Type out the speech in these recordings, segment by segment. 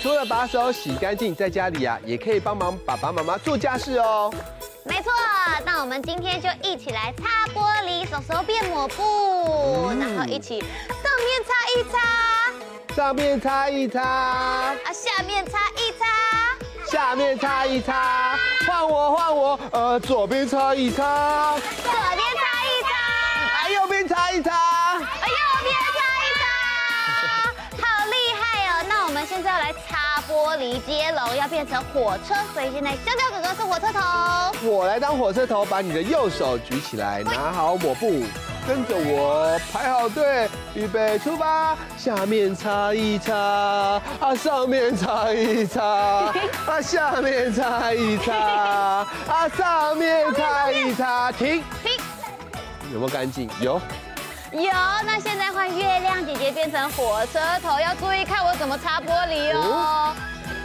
除了把手洗干净，在家里啊，也可以帮忙爸爸妈妈做家事哦。没错，那我们今天就一起来擦玻璃，手手变抹布，嗯。然后一起上面擦一擦，上面擦一擦，啊，下面擦一擦，下面擦一擦，换我换我，呃，左边擦一擦，左现在要来擦玻璃接龙，要变成火车，所以现在香蕉哥哥是火车头，我来当火车头，把你的右手举起来，拿好抹布，跟着我排好队，预备出发。下面擦一擦，啊，上面擦一擦，啊，下面擦一擦，啊，上面擦一擦，停。停。有没有干净？有。有，那现在换月亮姐姐变成火车头，要注意看我怎么擦玻璃哦。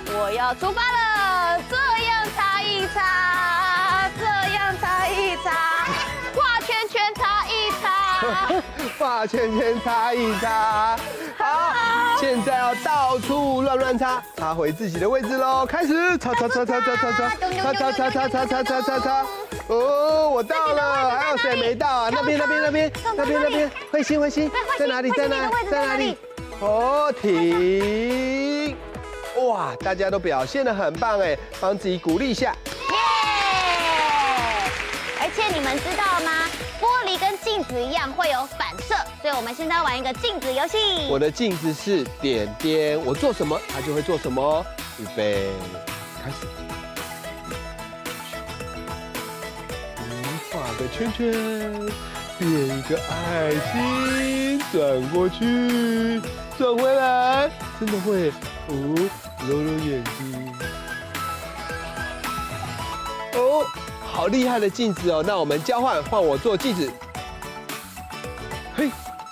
我要出发了，这样擦一擦，这样擦一擦，画圈圈擦一擦。画圈圈擦一擦，好，现在要到处乱乱擦，擦回自己的位置喽。开始擦擦擦擦擦擦擦擦擦擦擦擦擦擦擦擦。哦，我到了，还有谁没到啊？那边那边那边那边那边，慧心慧心在哪里在哪在哪里？哦，停！哇，大家都表现得很棒哎，帮自己鼓励一下。耶！而且你们知道吗？镜子一样会有反射，所以我们现在要玩一个镜子游戏。我的镜子是点点，我做什么它就会做什么。预备，开始。画个圈圈，变一个爱心，转过去，转回来，真的会哦，揉揉眼睛。哦，好厉害的镜子哦！那我们交换，换我做镜子。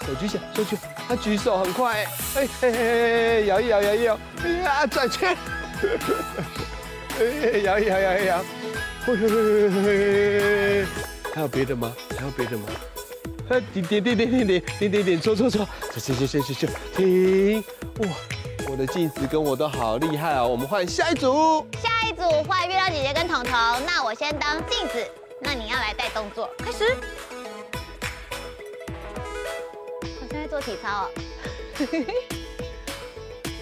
手举起来，手举，他举手很快，哎，嘿嘿嘿，摇一摇，摇一摇，哎呀，转圈，哎，摇一摇，摇一摇，还有别的吗？还有别的吗？呃，点点点点点点点点点，搓搓搓，行行行行行，停！哇，我的镜子跟我都好厉害哦！我们换下一组。下一组换月亮姐姐跟彤彤，那我先当镜子，那你要来带动作，开始。做体操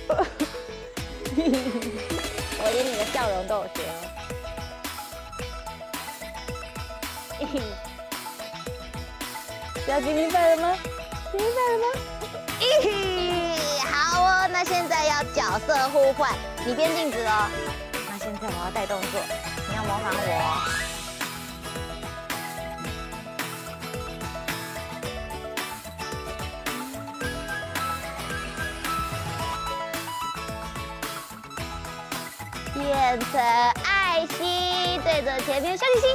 哦。我连你的笑容都有学哦。要举明白了吗？举明白了吗？咦，好哦，那现在要角色互换，你变镜子哦。那现在我要带动作，你要模仿我变成爱心，对着前面笑嘻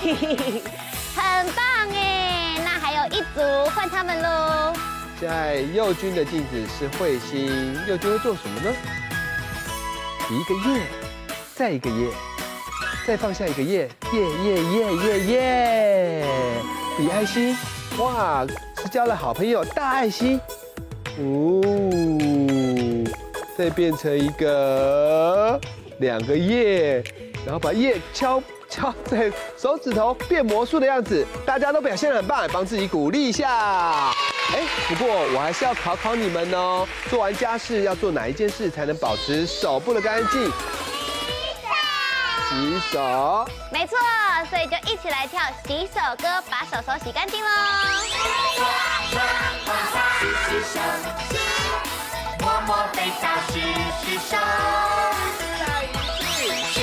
嘻，很棒哎！那还有一组，换他们喽。现在右军的镜子是彗星，右军会做什么呢？一个耶，再一个耶，再放下一个耶，耶耶耶耶耶，比爱心，哇，是交了好朋友大爱心，哦，再变成一个两个耶，然后把耶敲敲在手指头变魔术的样子，大家都表现得很棒，帮自己鼓励一下。哎，不过我还是要考考你们哦。做完家事要做哪一件事才能保持手部的干净？洗手。没错，所以就一起来跳洗手歌，把手手洗干净喽。洗洗手，洗，摸摸肥皂，洗洗手。She, she,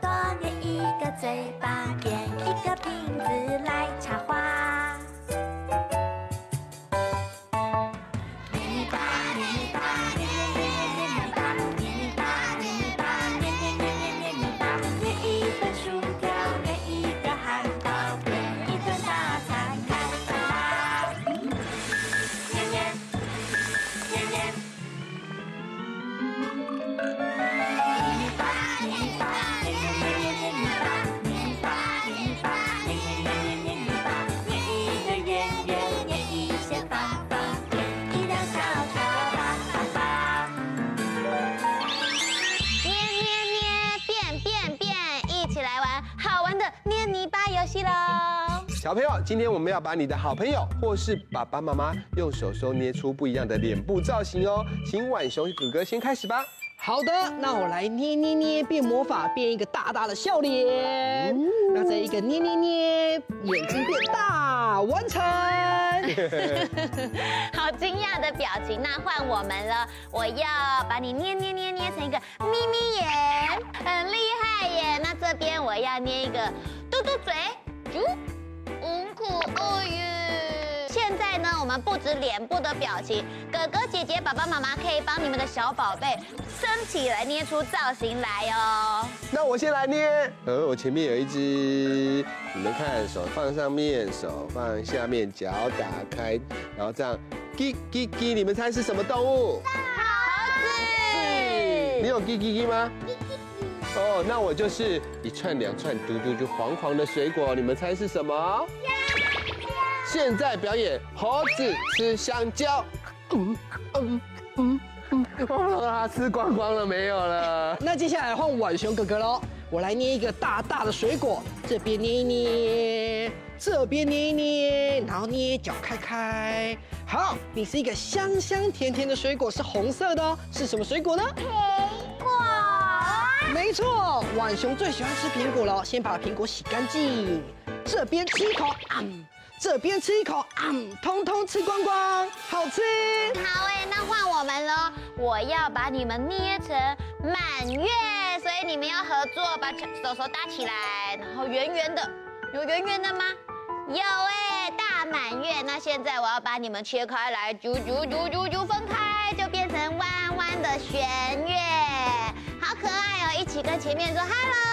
嘴巴，变一个瓶子来插花。小朋友，今天我们要把你的好朋友或是爸爸妈妈用手手捏出不一样的脸部造型哦。请浣熊哥哥先开始吧。好的，那我来捏捏捏变魔法，变一个大大的笑脸。那再一个捏捏捏，眼睛变大，完成。好惊讶的表情，那换我们了。我要把你捏捏捏捏成一个眯眯眼，很厉害耶。那这边我要捏一个嘟嘟嘴，啾，很可爱耶。现在呢，我们不止脸部的表情，哥哥姐姐、爸爸妈妈可以帮你们的小宝贝升起来，捏出造型来哦。那我先来捏。呃，我前面有一只，你们看，手放上面，手放下面，脚打开，然后这样，叽叽叽，你们猜是什么动物？猴子，你有叽叽叽吗？哦，那我就是一串两串嘟嘟就黄黄的水果，你们猜是什么？现在表演猴子吃香蕉。嗯嗯嗯嗯，哇，吃光光了没有了？那接下来换浣熊哥哥喽，我来捏一个大大的水果，这边捏一捏，这边捏一捏，然后捏脚开开。好，你是一个香香甜甜的水果，是红色的哦，是什么水果呢？苹果。没错，浣熊最喜欢吃苹果了，先把苹果洗干净，这边吃一口，嗯。这边吃一口，嗯，通通吃光光，好吃。好哎，那换我们喽！我要把你们捏成满月，所以你们要合作，把手手搭起来，然后圆圆的，有圆圆的吗？有哎，大满月。那现在我要把你们切开来，啾啾啾啾啾分开，就变成弯弯的弦月，好可爱哦！一起跟前面说 hello。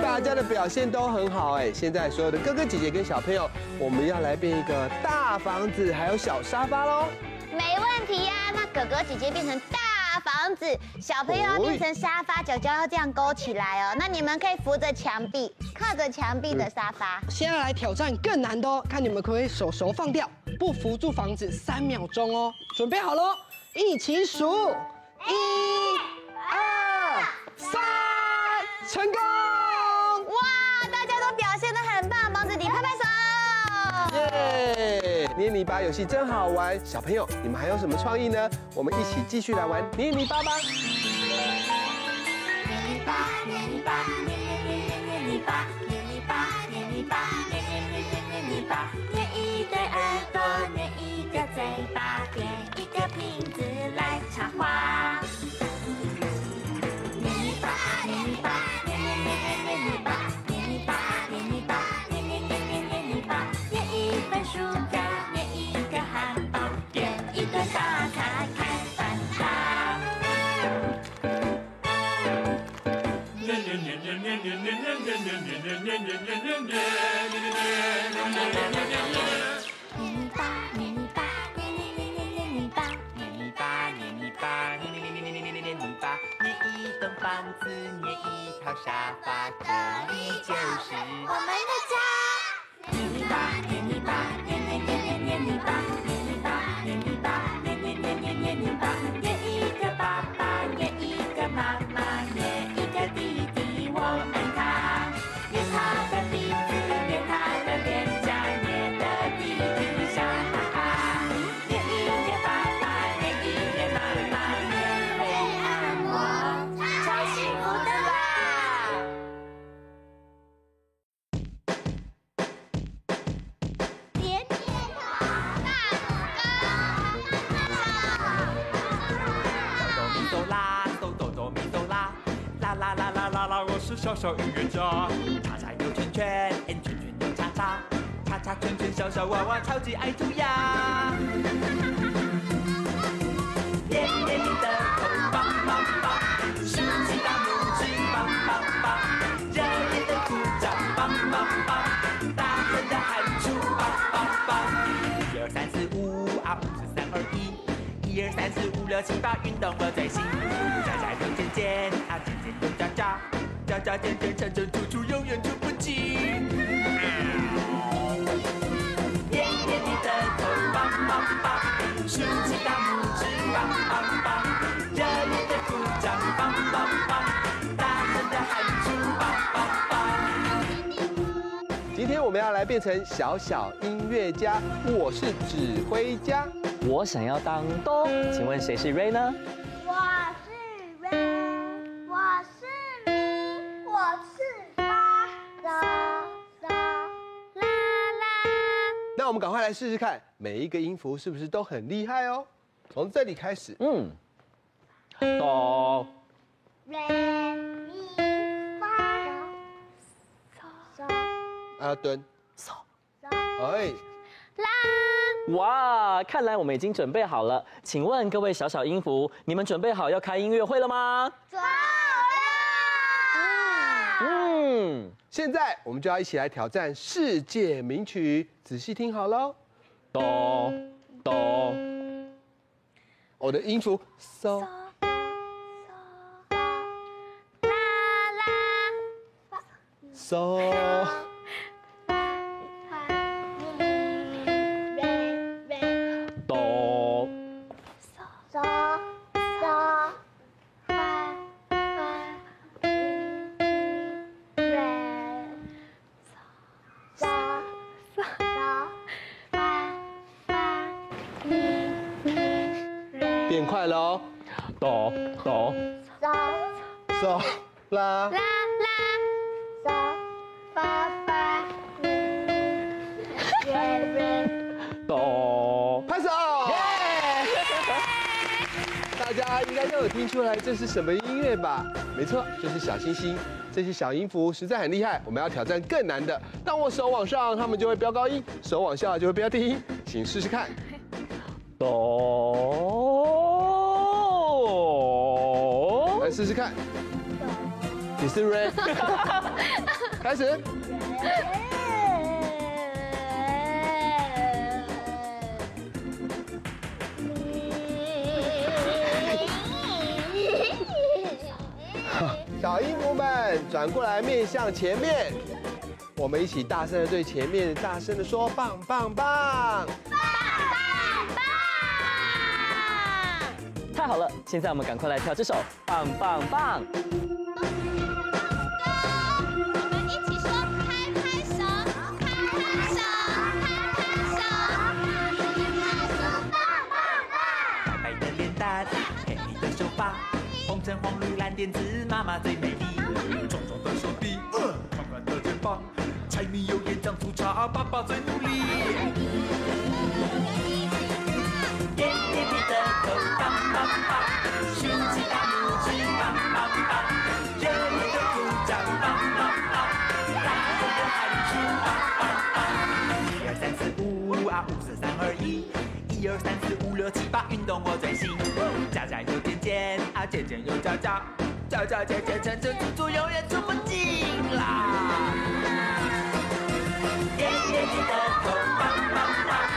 大家的表现都很好哎，现在所有的哥哥姐姐跟小朋友，我们要来变一个大房子，还有小沙发喽。没问题呀，那哥哥姐姐变成大房子，小朋友要变成沙发，脚脚要这样勾起来哦。那你们可以扶着墙壁，靠着墙壁的沙发。现在来挑战更难的哦，看你们可不可以手手放掉，不扶住房子三秒钟哦。准备好喽，一起数，一、二、三，成功！捏泥巴游戏真好玩，小朋友，你们还有什么创意呢？我们一起继续来玩捏泥巴吧。捏泥巴，捏泥巴，捏捏捏捏，泥巴，沙发，这里就是我们的家。我是小小音乐家，叉叉又圈圈，圈圈又叉叉，叉叉圈圈小小娃娃超级爱涂鸦。捏捏你的头，棒棒棒，竖起大拇指，棒棒棒，热烈的鼓掌，棒棒棒，大声的喊出，棒棒棒。一二三四五啊，五四三二一，一二三四五六七八，运动了最新。加加又尖尖啊，尖尖又喳喳。加加减减，乘乘除除，永远出不尽。捏捏你的头，棒棒棒，竖起大拇指，棒棒棒，热烈的鼓掌，棒棒棒，大声的喊出，棒棒棒。今天我们要来变成小小音乐家，我是指挥家，我想要当哆，请问谁是 Ray 呢？我们赶快来试试看，每一个音符是不是都很厉害哦？从这里开始，嗯，哆，来咪发嗦，啊蹲，嗦，哎，啦，哇，看来我们已经准备好了。请问各位小小音符，你们准备好要开音乐会了吗？嗯。现在我们就要一起来挑战世界名曲，仔细听好喽。哆哆，我的音符嗦，啦啦，嗦，快喽。哆哆嗦嗦啦啦啦，嗦发发咪瑞瑞。哆。拍手！大家应该都有听出来这是什么音乐吧？没错，就是小星星。这些小音符实在很厉害，我们要挑战更难的。当我手往上，它们就会飙高音；手往下就会飙低音。请试试看。哆。来试试看。你是瑞。开始。小音符们转过来，面向前面。我们一起大声的对前面大声的说：棒棒棒！现在我们赶快来跳这首《棒棒棒》。红橙黄绿蓝靛紫，妈妈最美丽。壮壮的手臂，宽宽的肩膀，柴米油盐酱醋茶，爸爸最努力。一二三四五六七八运动我最行夹夹又尖尖啊尖尖又叫叫叫叫姐姐真正的猪永远出不尽啦。棒棒棒